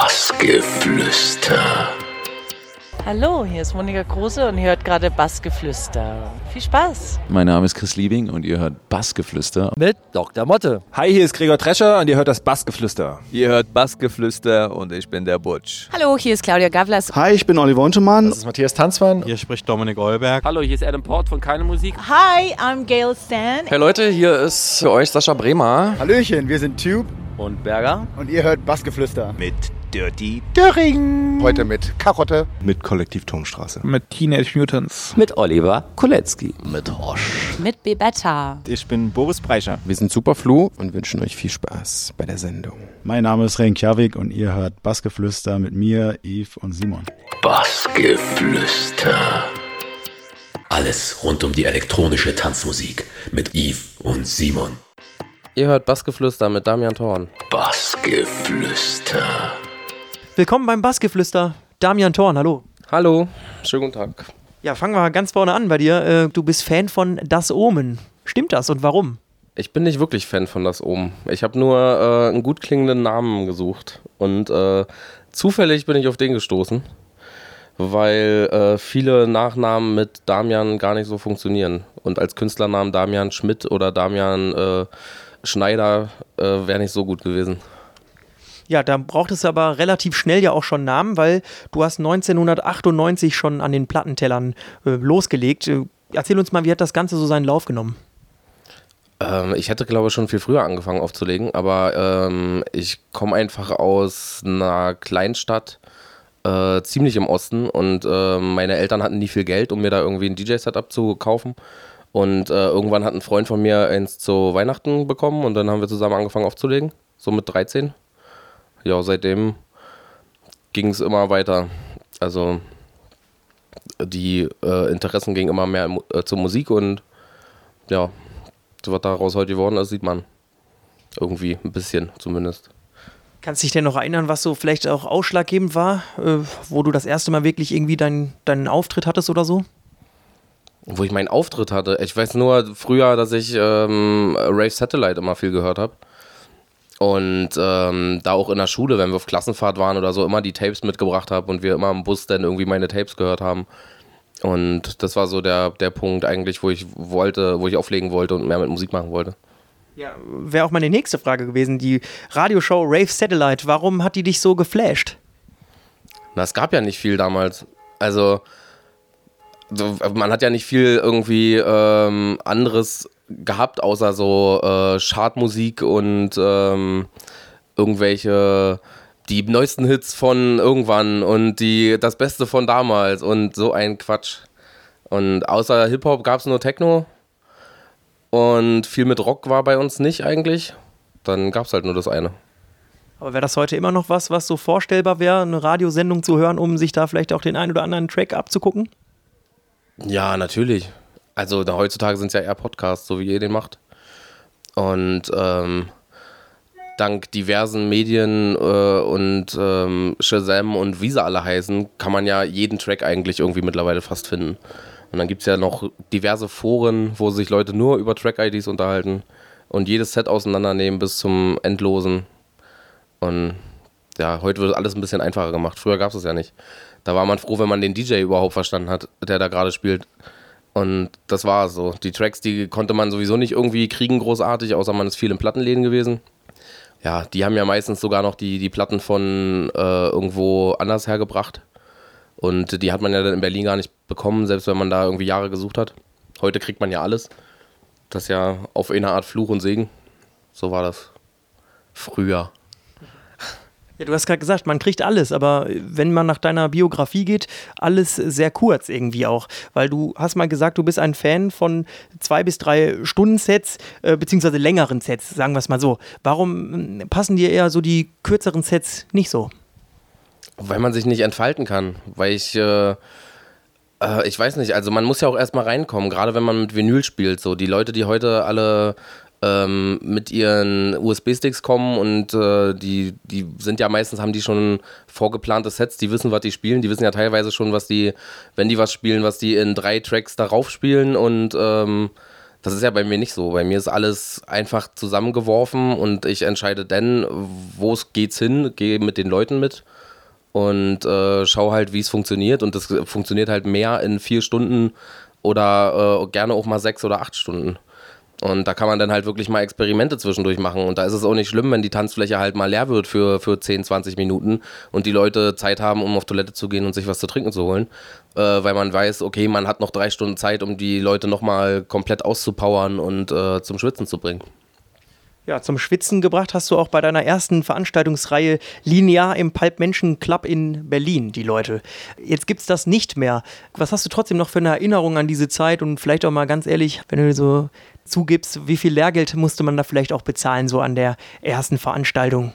Bassgeflüster. Hallo, hier ist Monika Kruse und ihr hört gerade Bassgeflüster. Viel Spaß! Mein Name ist Chris Liebing und ihr hört Bassgeflüster. Mit Dr. Motte. Hi, hier ist Gregor Drescher und ihr hört das Bassgeflüster. Ihr hört Bassgeflüster und ich bin der Butch. Hallo, hier ist Claudia Gavlas. Hi, ich bin Oliver Untermann. Das ist Matthias Tanzmann. Hier spricht Dominik Eulberg. Hallo, hier ist Adam Port von Keine Musik. Hi, I'm Gail Stan. Hey Leute, hier ist für euch Sascha Bremer. Hallöchen, wir sind Tube und Berger. Und ihr hört Bassgeflüster. Mit Dirty Döring. Heute mit Karotte. Mit Kollektiv Turmstraße. Mit Teenage Mutants. Mit Oliver Kolecki. Mit Hosch. Mit Bebetta. Ich bin Boris Breischer. Wir sind Superflu und wünschen euch viel Spaß bei der Sendung. Mein Name ist Renkjavik und ihr hört Bassgeflüster mit mir, Yves und Simon. Bassgeflüster. Alles rund um die elektronische Tanzmusik mit Yves und Simon. Ihr hört Bassgeflüster mit Damian Thorn. Bassgeflüster. Willkommen beim Bassgeflüster. Damian Thorn, hallo. Hallo, schönen guten Tag. Ja, fangen wir ganz vorne an bei dir. Äh, du bist Fan von Das Omen. Stimmt das und warum? Ich bin nicht wirklich Fan von Das Omen. Ich habe nur äh, einen gut klingenden Namen gesucht und äh, zufällig bin ich auf den gestoßen, weil äh, viele Nachnamen mit Damian gar nicht so funktionieren. Und als Künstlernamen Damian Schmidt oder Damian äh, Schneider äh, wäre nicht so gut gewesen. Ja, da braucht es aber relativ schnell ja auch schon Namen, weil du hast 1998 schon an den Plattentellern äh, losgelegt. Äh, erzähl uns mal, wie hat das Ganze so seinen Lauf genommen? Ähm, ich hätte, glaube ich, schon viel früher angefangen aufzulegen, aber ähm, ich komme einfach aus einer Kleinstadt, äh, ziemlich im Osten und äh, meine Eltern hatten nie viel Geld, um mir da irgendwie ein DJ-Setup zu kaufen. Und äh, irgendwann hat ein Freund von mir eins zu Weihnachten bekommen und dann haben wir zusammen angefangen aufzulegen, so mit 13 ja, seitdem ging es immer weiter. Also die äh, Interessen gingen immer mehr äh, zur Musik und ja, was daraus heute geworden ist, sieht man. Irgendwie ein bisschen zumindest. Kannst du dich denn noch erinnern, was so vielleicht auch ausschlaggebend war, äh, wo du das erste Mal wirklich irgendwie dein, deinen Auftritt hattest oder so? Wo ich meinen Auftritt hatte. Ich weiß nur früher, dass ich ähm, Rave Satellite immer viel gehört habe. Und ähm, da auch in der Schule, wenn wir auf Klassenfahrt waren oder so, immer die Tapes mitgebracht habe und wir immer im Bus dann irgendwie meine Tapes gehört haben. Und das war so der, der Punkt eigentlich, wo ich wollte, wo ich auflegen wollte und mehr mit Musik machen wollte. Ja, wäre auch meine nächste Frage gewesen. Die Radioshow Rave Satellite, warum hat die dich so geflasht? Na, es gab ja nicht viel damals. Also, man hat ja nicht viel irgendwie ähm, anderes gehabt, außer so äh, Chartmusik und ähm, irgendwelche die neuesten Hits von irgendwann und die das Beste von damals und so ein Quatsch. Und außer Hip-Hop gab es nur Techno und viel mit Rock war bei uns nicht eigentlich. Dann gab es halt nur das eine. Aber wäre das heute immer noch was, was so vorstellbar wäre, eine Radiosendung zu hören, um sich da vielleicht auch den einen oder anderen Track abzugucken? Ja, natürlich. Also da, heutzutage sind es ja eher Podcasts, so wie ihr den macht. Und ähm, dank diversen Medien äh, und ähm, Shazam und wie sie alle heißen, kann man ja jeden Track eigentlich irgendwie mittlerweile fast finden. Und dann gibt es ja noch diverse Foren, wo sich Leute nur über Track-IDs unterhalten und jedes Set auseinandernehmen bis zum Endlosen. Und ja, heute wird alles ein bisschen einfacher gemacht. Früher gab es es ja nicht. Da war man froh, wenn man den DJ überhaupt verstanden hat, der da gerade spielt. Und das war so. Die Tracks, die konnte man sowieso nicht irgendwie kriegen, großartig, außer man ist viel in Plattenläden gewesen. Ja, die haben ja meistens sogar noch die, die Platten von äh, irgendwo anders hergebracht. Und die hat man ja dann in Berlin gar nicht bekommen, selbst wenn man da irgendwie Jahre gesucht hat. Heute kriegt man ja alles. Das ist ja auf eine Art Fluch und Segen. So war das früher. Ja, du hast gerade gesagt, man kriegt alles, aber wenn man nach deiner Biografie geht, alles sehr kurz irgendwie auch. Weil du hast mal gesagt, du bist ein Fan von zwei bis drei Stunden Sets, äh, beziehungsweise längeren Sets, sagen wir es mal so. Warum passen dir eher so die kürzeren Sets nicht so? Weil man sich nicht entfalten kann. Weil ich. Äh äh, ich weiß nicht, also man muss ja auch erstmal reinkommen, gerade wenn man mit Vinyl spielt. So, die Leute, die heute alle ähm, mit ihren USB-Sticks kommen und äh, die, die sind ja meistens, haben die schon vorgeplante Sets, die wissen, was die spielen, die wissen ja teilweise schon, was die, wenn die was spielen, was die in drei Tracks darauf spielen und ähm, Das ist ja bei mir nicht so. Bei mir ist alles einfach zusammengeworfen und ich entscheide dann, wo es geht's hin, gehe mit den Leuten mit und äh, schau halt, wie es funktioniert. Und das funktioniert halt mehr in vier Stunden oder äh, gerne auch mal sechs oder acht Stunden. Und da kann man dann halt wirklich mal Experimente zwischendurch machen. Und da ist es auch nicht schlimm, wenn die Tanzfläche halt mal leer wird für, für 10, 20 Minuten und die Leute Zeit haben, um auf Toilette zu gehen und sich was zu trinken zu holen. Äh, weil man weiß, okay, man hat noch drei Stunden Zeit, um die Leute nochmal komplett auszupowern und äh, zum Schwitzen zu bringen. Ja, zum Schwitzen gebracht hast du auch bei deiner ersten Veranstaltungsreihe linear im Pulp Menschen Club in Berlin, die Leute. Jetzt gibt es das nicht mehr. Was hast du trotzdem noch für eine Erinnerung an diese Zeit und vielleicht auch mal ganz ehrlich, wenn du so zugibst, wie viel Lehrgeld musste man da vielleicht auch bezahlen, so an der ersten Veranstaltung?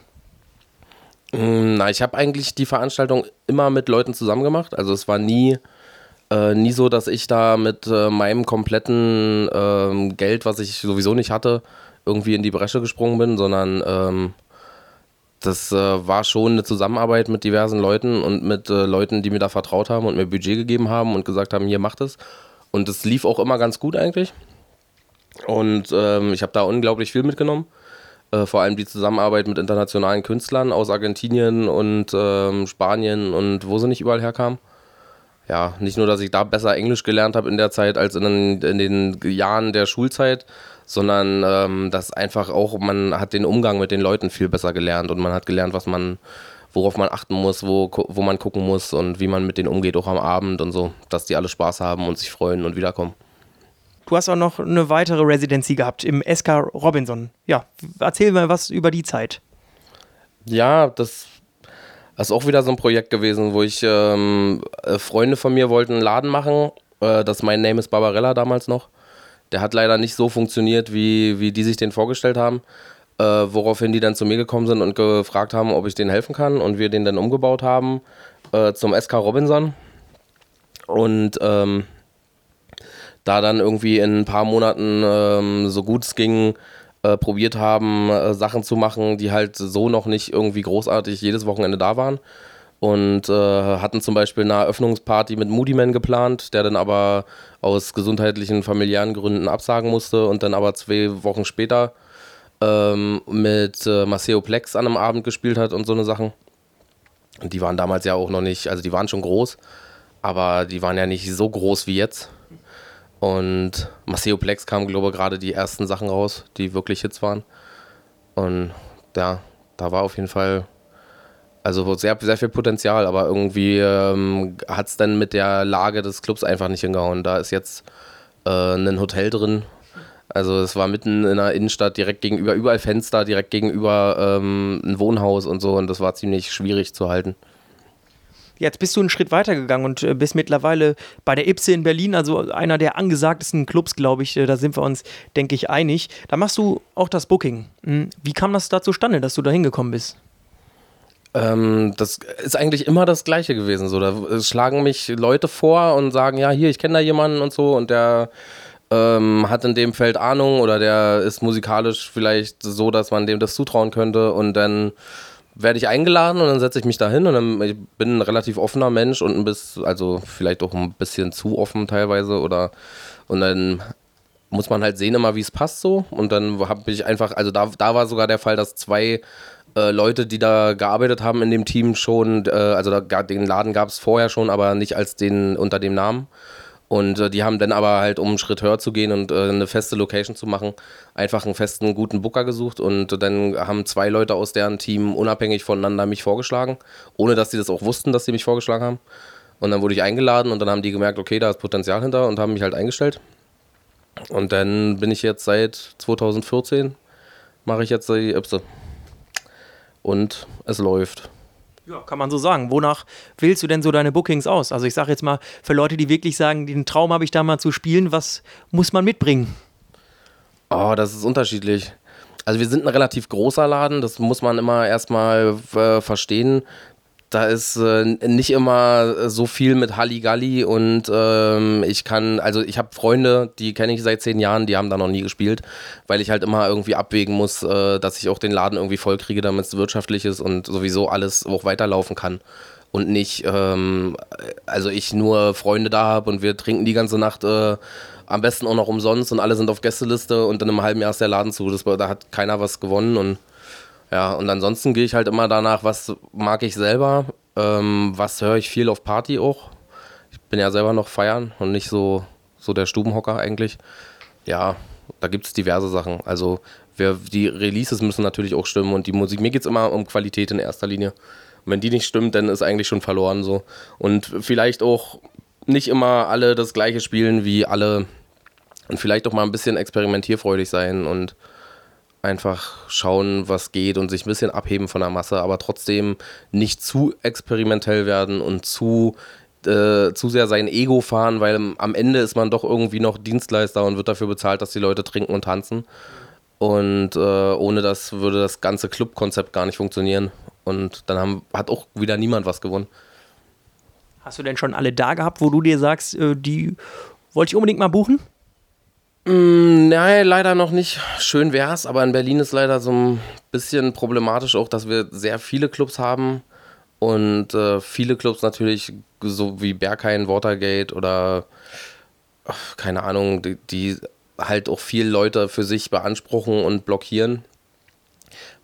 Mm, na, ich habe eigentlich die Veranstaltung immer mit Leuten zusammen gemacht. Also es war nie, äh, nie so, dass ich da mit äh, meinem kompletten äh, Geld, was ich sowieso nicht hatte, irgendwie in die Bresche gesprungen bin, sondern ähm, das äh, war schon eine Zusammenarbeit mit diversen Leuten und mit äh, Leuten, die mir da vertraut haben und mir Budget gegeben haben und gesagt haben, hier macht es. Und es lief auch immer ganz gut eigentlich. Und ähm, ich habe da unglaublich viel mitgenommen. Äh, vor allem die Zusammenarbeit mit internationalen Künstlern aus Argentinien und ähm, Spanien und wo sie nicht überall herkamen. Ja, nicht nur, dass ich da besser Englisch gelernt habe in der Zeit als in den, in den Jahren der Schulzeit, sondern ähm, dass einfach auch, man hat den Umgang mit den Leuten viel besser gelernt und man hat gelernt, was man, worauf man achten muss, wo, wo man gucken muss und wie man mit denen umgeht, auch am Abend und so, dass die alle Spaß haben und sich freuen und wiederkommen. Du hast auch noch eine weitere Residency gehabt im SK Robinson. Ja, erzähl mal was über die Zeit. Ja, das ist auch wieder so ein Projekt gewesen, wo ich ähm, äh, Freunde von mir wollten einen Laden machen. Äh, das mein Name ist Barbarella damals noch. Der hat leider nicht so funktioniert, wie, wie die sich den vorgestellt haben. Äh, woraufhin die dann zu mir gekommen sind und gefragt haben, ob ich denen helfen kann und wir den dann umgebaut haben äh, zum SK Robinson. Und ähm, da dann irgendwie in ein paar Monaten ähm, so gut es ging, äh, probiert haben, äh, Sachen zu machen, die halt so noch nicht irgendwie großartig jedes Wochenende da waren. Und äh, hatten zum Beispiel eine Eröffnungsparty mit Moody Man geplant, der dann aber aus gesundheitlichen, familiären Gründen absagen musste und dann aber zwei Wochen später ähm, mit äh, Maceo Plex an einem Abend gespielt hat und so eine Sachen. Und die waren damals ja auch noch nicht, also die waren schon groß, aber die waren ja nicht so groß wie jetzt. Und Maceo Plex kam, glaube ich, gerade die ersten Sachen raus, die wirklich Hits waren. Und ja, da war auf jeden Fall also sehr, sehr viel Potenzial, aber irgendwie ähm, hat es dann mit der Lage des Clubs einfach nicht hingehauen. Da ist jetzt äh, ein Hotel drin. Also es war mitten in der Innenstadt, direkt gegenüber, überall Fenster, direkt gegenüber ähm, ein Wohnhaus und so und das war ziemlich schwierig zu halten. Jetzt bist du einen Schritt weiter gegangen und äh, bist mittlerweile bei der Ipse in Berlin, also einer der angesagtesten Clubs, glaube ich. Äh, da sind wir uns, denke ich, einig. Da machst du auch das Booking. Hm, wie kam das da zustande, dass du da hingekommen bist? Ähm, das ist eigentlich immer das Gleiche gewesen. So, da schlagen mich Leute vor und sagen, ja, hier, ich kenne da jemanden und so und der ähm, hat in dem Feld Ahnung oder der ist musikalisch vielleicht so, dass man dem das zutrauen könnte und dann werde ich eingeladen und dann setze ich mich da hin und dann ich bin ein relativ offener Mensch und ein bisschen, also vielleicht auch ein bisschen zu offen teilweise oder und dann muss man halt sehen immer, wie es passt so und dann habe ich einfach, also da, da war sogar der Fall, dass zwei äh, Leute, die da gearbeitet haben in dem Team schon, äh, also da, den Laden gab es vorher schon, aber nicht als den unter dem Namen und äh, die haben dann aber halt, um einen Schritt höher zu gehen und äh, eine feste Location zu machen, einfach einen festen, guten Booker gesucht. Und dann haben zwei Leute aus deren Team unabhängig voneinander mich vorgeschlagen, ohne dass sie das auch wussten, dass sie mich vorgeschlagen haben. Und dann wurde ich eingeladen und dann haben die gemerkt, okay, da ist Potenzial hinter und haben mich halt eingestellt. Und dann bin ich jetzt seit 2014, mache ich jetzt die Ipse. Und es läuft. Ja, kann man so sagen. Wonach wählst du denn so deine Bookings aus? Also ich sage jetzt mal, für Leute, die wirklich sagen, den Traum habe ich da mal zu spielen, was muss man mitbringen? Oh, das ist unterschiedlich. Also wir sind ein relativ großer Laden, das muss man immer erstmal äh, verstehen. Da ist äh, nicht immer so viel mit Halligalli und ähm, ich kann, also ich habe Freunde, die kenne ich seit zehn Jahren, die haben da noch nie gespielt, weil ich halt immer irgendwie abwägen muss, äh, dass ich auch den Laden irgendwie voll kriege, damit es wirtschaftlich ist und sowieso alles auch weiterlaufen kann. und nicht, ähm, also ich nur Freunde da habe und wir trinken die ganze Nacht äh, am besten auch noch umsonst und alle sind auf Gästeliste und in einem halben Jahr ist der Laden zu. Das, da hat keiner was gewonnen und ja, und ansonsten gehe ich halt immer danach, was mag ich selber, ähm, was höre ich viel auf Party auch. Ich bin ja selber noch feiern und nicht so, so der Stubenhocker eigentlich. Ja, da gibt es diverse Sachen. Also wir, die Releases müssen natürlich auch stimmen und die Musik, mir geht es immer um Qualität in erster Linie. Und wenn die nicht stimmt, dann ist eigentlich schon verloren so. Und vielleicht auch nicht immer alle das gleiche spielen wie alle und vielleicht auch mal ein bisschen experimentierfreudig sein und einfach schauen, was geht und sich ein bisschen abheben von der Masse, aber trotzdem nicht zu experimentell werden und zu, äh, zu sehr sein Ego fahren, weil am Ende ist man doch irgendwie noch Dienstleister und wird dafür bezahlt, dass die Leute trinken und tanzen. Und äh, ohne das würde das ganze Clubkonzept gar nicht funktionieren. Und dann haben, hat auch wieder niemand was gewonnen. Hast du denn schon alle da gehabt, wo du dir sagst, äh, die wollte ich unbedingt mal buchen? Mm, nein, leider noch nicht. Schön wär's, aber in Berlin ist leider so ein bisschen problematisch auch, dass wir sehr viele Clubs haben und äh, viele Clubs natürlich so wie Berghain, Watergate oder ach, keine Ahnung, die, die halt auch viel Leute für sich beanspruchen und blockieren.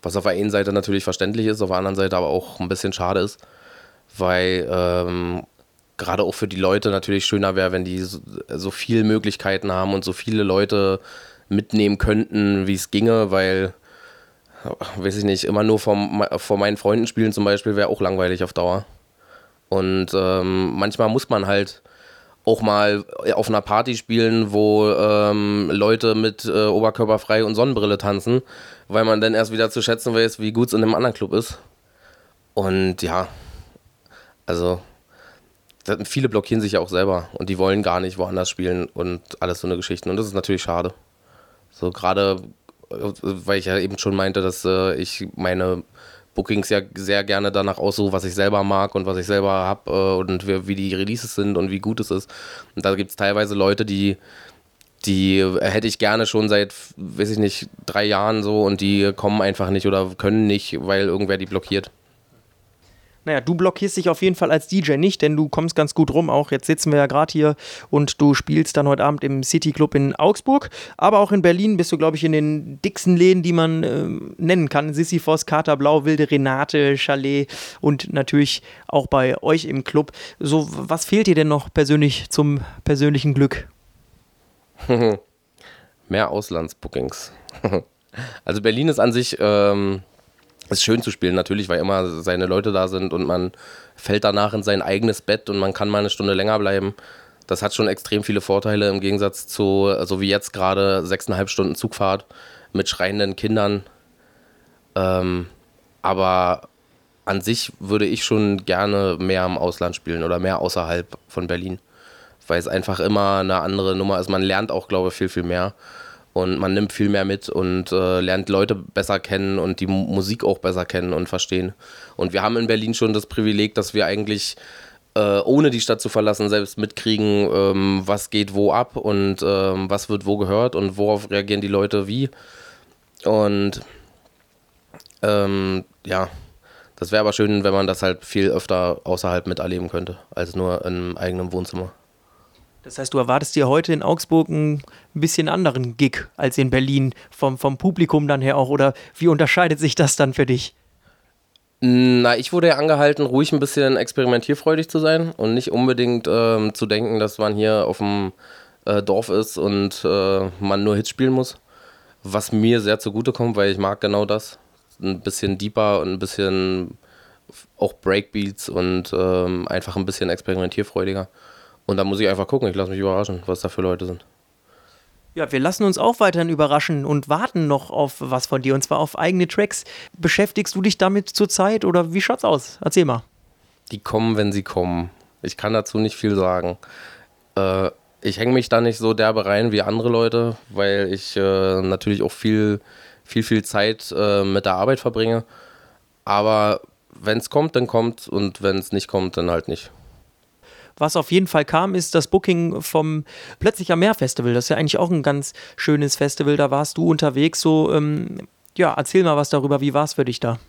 Was auf der einen Seite natürlich verständlich ist, auf der anderen Seite aber auch ein bisschen schade ist, weil ähm, gerade auch für die Leute natürlich schöner wäre, wenn die so, so viele Möglichkeiten haben und so viele Leute mitnehmen könnten, wie es ginge, weil, weiß ich nicht, immer nur vom, vor meinen Freunden spielen zum Beispiel wäre auch langweilig auf Dauer. Und ähm, manchmal muss man halt auch mal auf einer Party spielen, wo ähm, Leute mit äh, Oberkörper und Sonnenbrille tanzen, weil man dann erst wieder zu schätzen weiß, wie gut es in einem anderen Club ist. Und ja, also viele blockieren sich ja auch selber und die wollen gar nicht woanders spielen und alles so eine Geschichte. Und das ist natürlich schade. So gerade, äh, weil ich ja eben schon meinte, dass äh, ich meine Bookings ja sehr gerne danach aussuche, was ich selber mag und was ich selber habe äh, und wie, wie, die Releases sind und wie gut es ist. Und da gibt es teilweise Leute, die, die hätte ich gerne schon seit, weiß ich nicht, drei Jahren so und die kommen einfach nicht oder können nicht, weil irgendwer die blockiert. Naja, du blockierst dich auf jeden Fall als DJ nicht, denn du kommst ganz gut rum. Auch jetzt sitzen wir ja gerade hier und du spielst dann heute Abend im City Club in Augsburg. Aber auch in Berlin bist du, glaube ich, in den dicksten Läden, die man äh, nennen kann. Sisyphos, Kater Blau, Wilde Renate, Chalet und natürlich auch bei euch im Club. So, was fehlt dir denn noch persönlich zum persönlichen Glück? Mehr Auslandsbookings. also Berlin ist an sich. Ähm ist schön zu spielen, natürlich, weil immer seine Leute da sind und man fällt danach in sein eigenes Bett und man kann mal eine Stunde länger bleiben. Das hat schon extrem viele Vorteile im Gegensatz zu, so wie jetzt gerade, sechseinhalb Stunden Zugfahrt mit schreienden Kindern. Ähm, aber an sich würde ich schon gerne mehr im Ausland spielen oder mehr außerhalb von Berlin, weil es einfach immer eine andere Nummer ist. Man lernt auch, glaube ich, viel, viel mehr und man nimmt viel mehr mit und äh, lernt Leute besser kennen und die Musik auch besser kennen und verstehen. Und wir haben in Berlin schon das Privileg, dass wir eigentlich äh, ohne die Stadt zu verlassen selbst mitkriegen, ähm, was geht wo ab und ähm, was wird wo gehört und worauf reagieren die Leute wie. Und ähm, ja, das wäre aber schön, wenn man das halt viel öfter außerhalb miterleben könnte, als nur im eigenen Wohnzimmer. Das heißt, du erwartest dir heute in Augsburg einen bisschen anderen Gig als in Berlin, vom, vom Publikum dann her auch, oder wie unterscheidet sich das dann für dich? Na, ich wurde ja angehalten, ruhig ein bisschen experimentierfreudig zu sein und nicht unbedingt ähm, zu denken, dass man hier auf dem äh, Dorf ist und äh, man nur Hits spielen muss. Was mir sehr zugutekommt, weil ich mag genau das. Ein bisschen deeper und ein bisschen auch Breakbeats und ähm, einfach ein bisschen experimentierfreudiger. Und da muss ich einfach gucken, ich lasse mich überraschen, was da für Leute sind. Ja, wir lassen uns auch weiterhin überraschen und warten noch auf was von dir und zwar auf eigene Tracks. Beschäftigst du dich damit zurzeit oder wie schaut's aus? Erzähl mal. Die kommen, wenn sie kommen. Ich kann dazu nicht viel sagen. Äh, ich hänge mich da nicht so derbe rein wie andere Leute, weil ich äh, natürlich auch viel, viel, viel Zeit äh, mit der Arbeit verbringe. Aber wenn es kommt, dann kommt und wenn es nicht kommt, dann halt nicht. Was auf jeden Fall kam, ist das Booking vom Plötzlicher Meer Festival. Das ist ja eigentlich auch ein ganz schönes Festival. Da warst du unterwegs. So, ähm, ja, erzähl mal was darüber. Wie war es für dich da?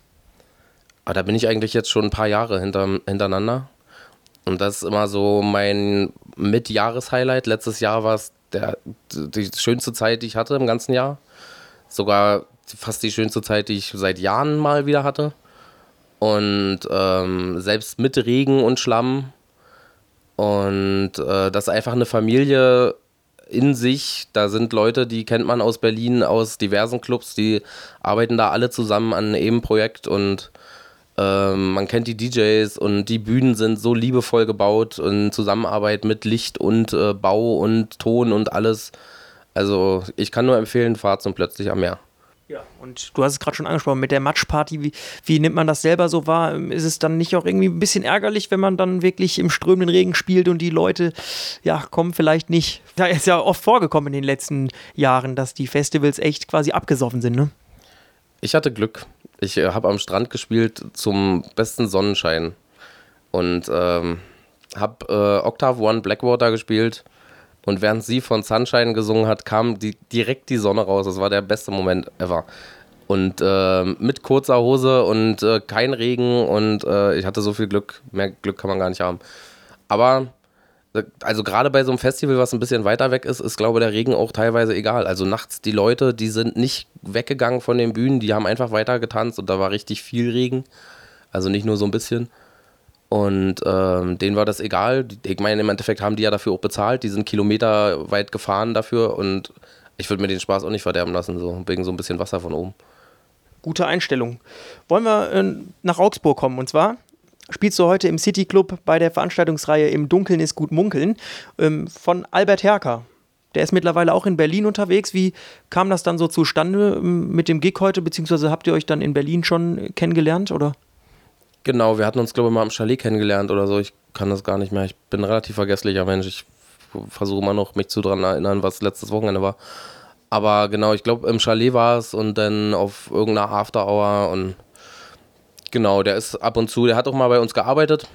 Aber da bin ich eigentlich jetzt schon ein paar Jahre hinter, hintereinander. Und das ist immer so mein Mitjahreshighlight. Letztes Jahr war es die schönste Zeit, die ich hatte im ganzen Jahr. Sogar fast die schönste Zeit, die ich seit Jahren mal wieder hatte. Und ähm, selbst mit Regen und Schlamm. Und äh, das ist einfach eine Familie in sich. Da sind Leute, die kennt man aus Berlin, aus diversen Clubs, die arbeiten da alle zusammen an einem Projekt und ähm, man kennt die DJs und die Bühnen sind so liebevoll gebaut in Zusammenarbeit mit Licht und äh, Bau und Ton und alles. Also ich kann nur empfehlen, fahrt zum Plötzlich am Meer. Ja, und du hast es gerade schon angesprochen, mit der Matchparty, wie, wie nimmt man das selber so wahr? Ist es dann nicht auch irgendwie ein bisschen ärgerlich, wenn man dann wirklich im strömenden Regen spielt und die Leute, ja, kommen vielleicht nicht? Ja, ist ja oft vorgekommen in den letzten Jahren, dass die Festivals echt quasi abgesoffen sind, ne? Ich hatte Glück. Ich äh, habe am Strand gespielt zum besten Sonnenschein und ähm, habe äh, Octave One Blackwater gespielt. Und während sie von Sunshine gesungen hat, kam die, direkt die Sonne raus. Das war der beste Moment ever. Und äh, mit kurzer Hose und äh, kein Regen und äh, ich hatte so viel Glück. Mehr Glück kann man gar nicht haben. Aber äh, also gerade bei so einem Festival, was ein bisschen weiter weg ist, ist glaube ich der Regen auch teilweise egal. Also nachts die Leute, die sind nicht weggegangen von den Bühnen, die haben einfach weiter getanzt und da war richtig viel Regen. Also nicht nur so ein bisschen. Und ähm, denen war das egal. Ich meine, im Endeffekt haben die ja dafür auch bezahlt. Die sind Kilometer weit gefahren dafür und ich würde mir den Spaß auch nicht verderben lassen, so wegen so ein bisschen Wasser von oben. Gute Einstellung. Wollen wir äh, nach Augsburg kommen? Und zwar spielst du heute im City Club bei der Veranstaltungsreihe Im Dunkeln ist gut munkeln ähm, von Albert Herker. Der ist mittlerweile auch in Berlin unterwegs. Wie kam das dann so zustande ähm, mit dem Gig heute? Beziehungsweise habt ihr euch dann in Berlin schon kennengelernt, oder? Genau, wir hatten uns, glaube ich, mal am Chalet kennengelernt oder so. Ich kann das gar nicht mehr. Ich bin ein relativ vergesslicher Mensch. Ich versuche immer noch, mich zu daran erinnern, was letztes Wochenende war. Aber genau, ich glaube, im Chalet war es und dann auf irgendeiner After Hour und genau, der ist ab und zu, der hat auch mal bei uns gearbeitet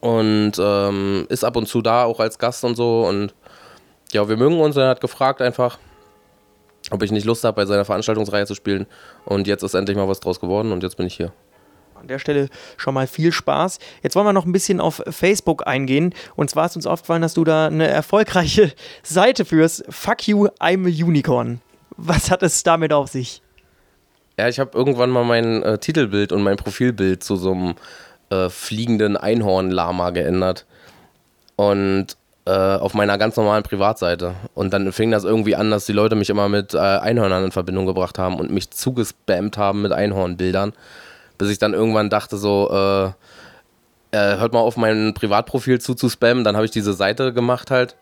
und ähm, ist ab und zu da, auch als Gast und so. Und ja, wir mögen uns. Er hat gefragt einfach, ob ich nicht Lust habe, bei seiner Veranstaltungsreihe zu spielen. Und jetzt ist endlich mal was draus geworden und jetzt bin ich hier. An der Stelle schon mal viel Spaß. Jetzt wollen wir noch ein bisschen auf Facebook eingehen. Und zwar ist uns aufgefallen, dass du da eine erfolgreiche Seite führst. Fuck you, I'm a Unicorn. Was hat es damit auf sich? Ja, ich habe irgendwann mal mein äh, Titelbild und mein Profilbild zu so einem äh, fliegenden Einhorn-Lama geändert. Und äh, auf meiner ganz normalen Privatseite. Und dann fing das irgendwie an, dass die Leute mich immer mit äh, Einhörnern in Verbindung gebracht haben und mich zugespammt haben mit Einhornbildern bis ich dann irgendwann dachte so, äh, äh, hört mal auf mein Privatprofil zuzuspammen. Dann habe ich diese Seite gemacht halt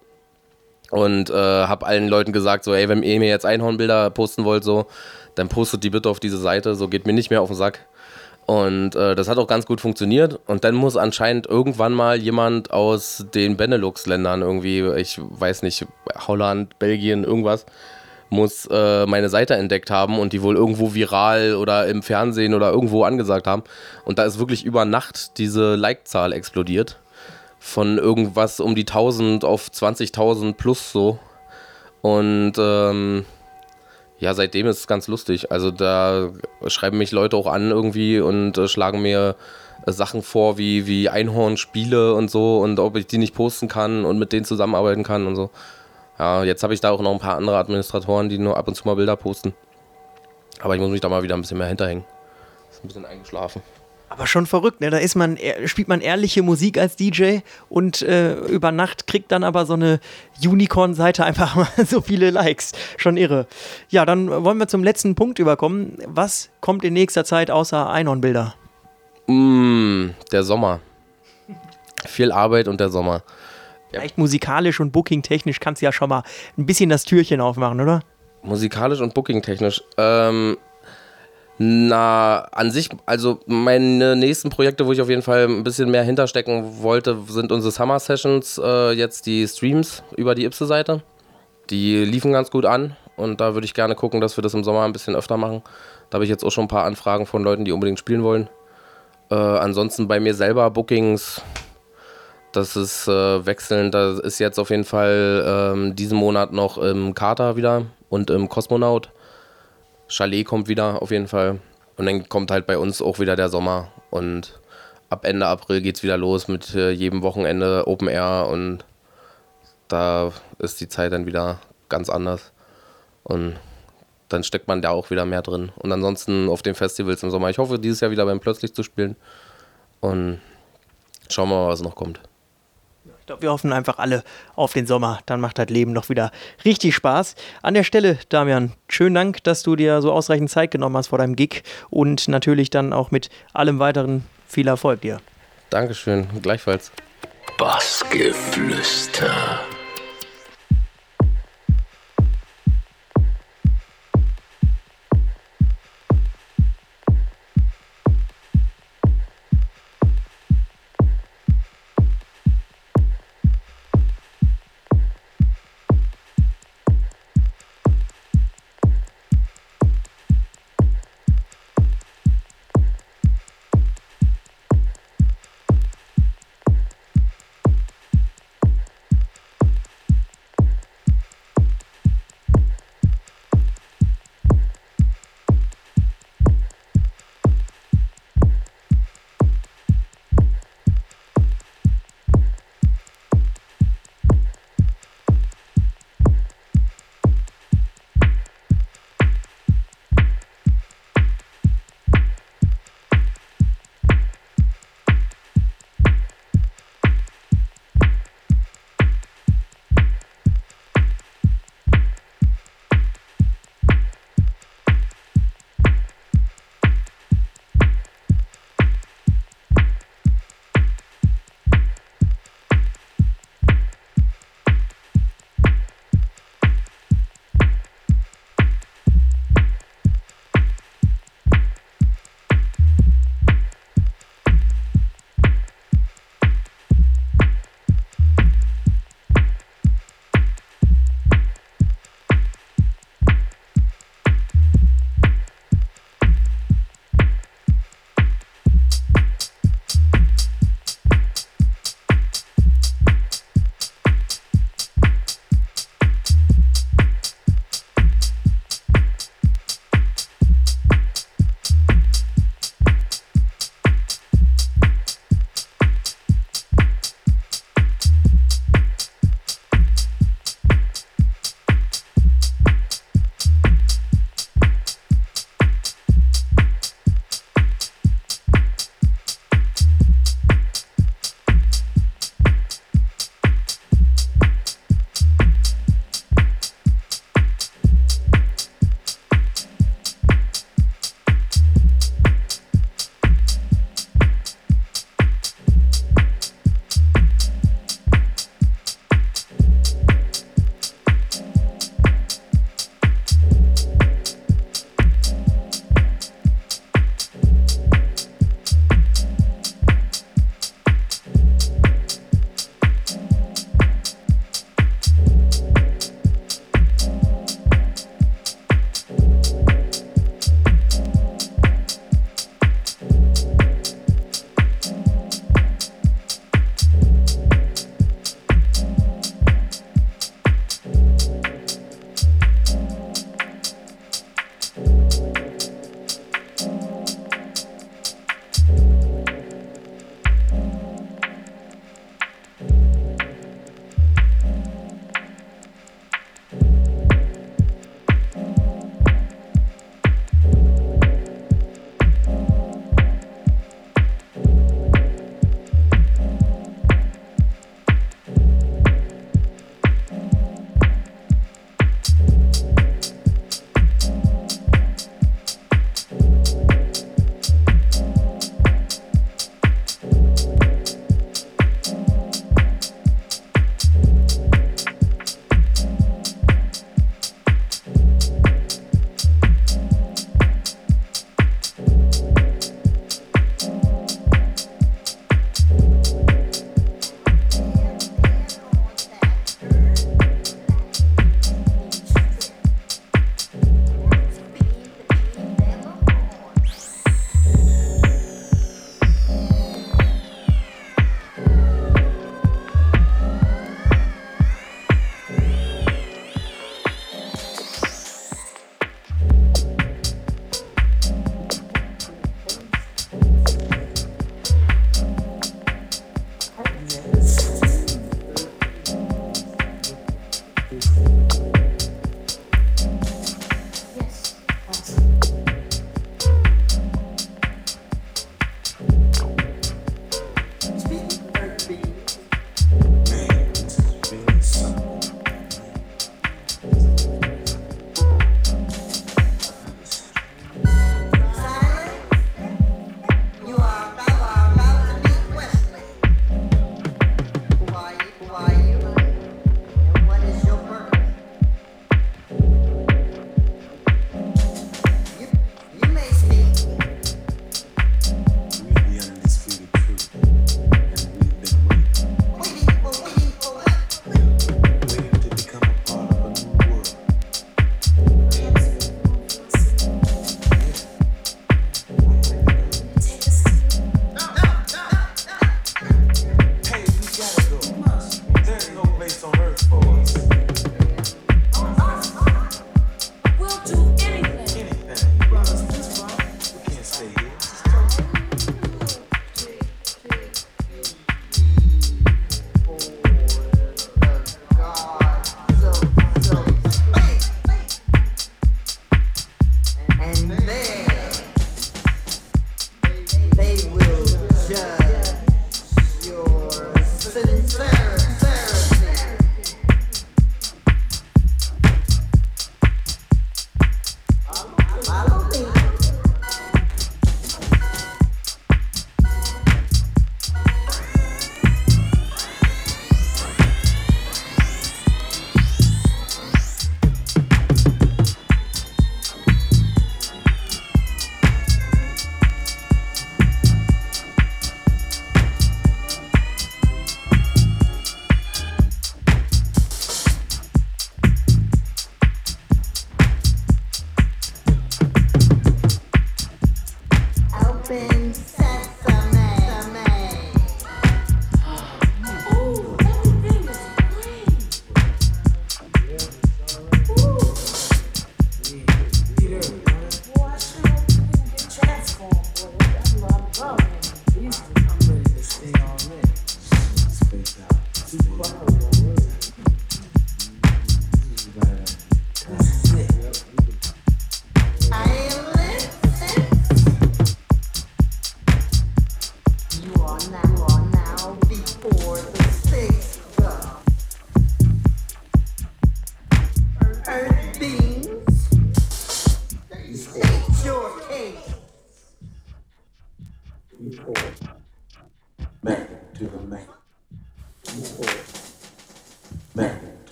und äh, habe allen Leuten gesagt so, ey, wenn ihr mir jetzt Einhornbilder posten wollt, so, dann postet die bitte auf diese Seite, so geht mir nicht mehr auf den Sack. Und äh, das hat auch ganz gut funktioniert. Und dann muss anscheinend irgendwann mal jemand aus den Benelux-Ländern irgendwie, ich weiß nicht, Holland, Belgien, irgendwas, muss äh, meine Seite entdeckt haben und die wohl irgendwo viral oder im Fernsehen oder irgendwo angesagt haben. Und da ist wirklich über Nacht diese Like-Zahl explodiert. Von irgendwas um die 1000 auf 20.000 plus so. Und ähm, ja, seitdem ist es ganz lustig. Also da schreiben mich Leute auch an irgendwie und äh, schlagen mir äh, Sachen vor wie, wie Einhornspiele und so und ob ich die nicht posten kann und mit denen zusammenarbeiten kann und so. Ja, jetzt habe ich da auch noch ein paar andere Administratoren, die nur ab und zu mal Bilder posten. Aber ich muss mich da mal wieder ein bisschen mehr hinterhängen. Ist ein bisschen eingeschlafen. Aber schon verrückt, ne? Da ist man, spielt man ehrliche Musik als DJ und äh, über Nacht kriegt dann aber so eine Unicorn-Seite einfach mal so viele Likes. Schon irre. Ja, dann wollen wir zum letzten Punkt überkommen. Was kommt in nächster Zeit außer Einhornbilder? Mm, der Sommer. Viel Arbeit und der Sommer. Vielleicht musikalisch und bookingtechnisch kannst du ja schon mal ein bisschen das Türchen aufmachen, oder? Musikalisch und bookingtechnisch. Ähm, na, an sich, also meine nächsten Projekte, wo ich auf jeden Fall ein bisschen mehr hinterstecken wollte, sind unsere Summer Sessions, äh, jetzt die Streams über die Ipse-Seite. Die liefen ganz gut an und da würde ich gerne gucken, dass wir das im Sommer ein bisschen öfter machen. Da habe ich jetzt auch schon ein paar Anfragen von Leuten, die unbedingt spielen wollen. Äh, ansonsten bei mir selber Bookings, das ist äh, wechselnd. Da ist jetzt auf jeden Fall ähm, diesen Monat noch im Kater wieder und im Kosmonaut. Chalet kommt wieder auf jeden Fall. Und dann kommt halt bei uns auch wieder der Sommer und ab Ende April geht es wieder los mit äh, jedem Wochenende Open Air und da ist die Zeit dann wieder ganz anders. Und dann steckt man da auch wieder mehr drin. Und ansonsten auf den Festivals im Sommer. Ich hoffe, dieses Jahr wieder beim Plötzlich zu spielen. Und schauen wir mal, was noch kommt. Wir hoffen einfach alle auf den Sommer. Dann macht das Leben noch wieder richtig Spaß. An der Stelle, Damian, schönen Dank, dass du dir so ausreichend Zeit genommen hast vor deinem Gig und natürlich dann auch mit allem weiteren viel Erfolg dir. Dankeschön, gleichfalls. Bassgeflüster.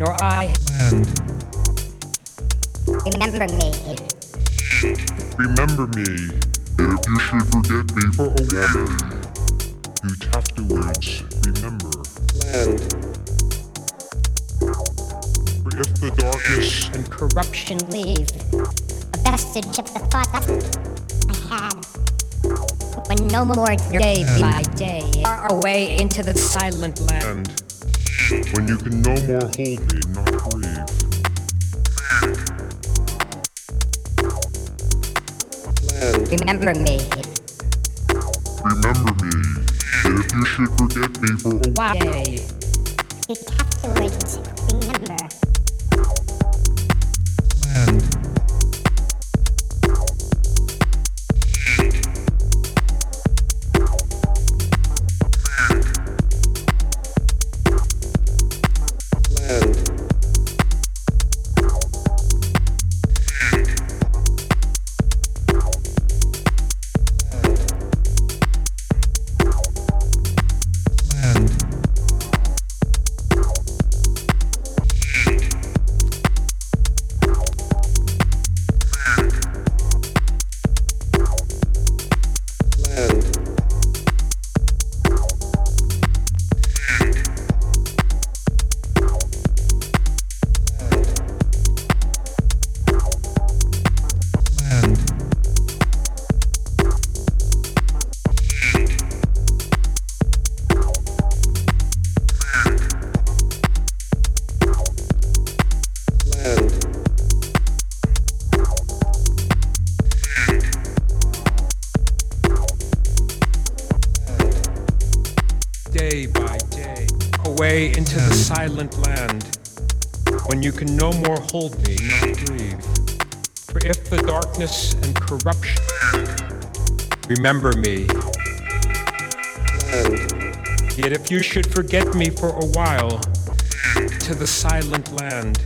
Nor I. Remember me. Remember me. If you should forget me for a while, you'd afterwards remember. For if the darkness and Corruption leave. A vestige of the thought that I had. When no more day by day are away into the silent land. And when you can no more hold me, not breathe. Remember me. Remember me. If you should forget me for a Why? You'd afterwards remember. Remember me, um, yet if you should forget me for a while, to the silent land,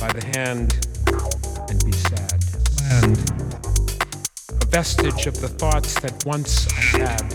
by the hand and be sad. A vestige of the thoughts that once I had.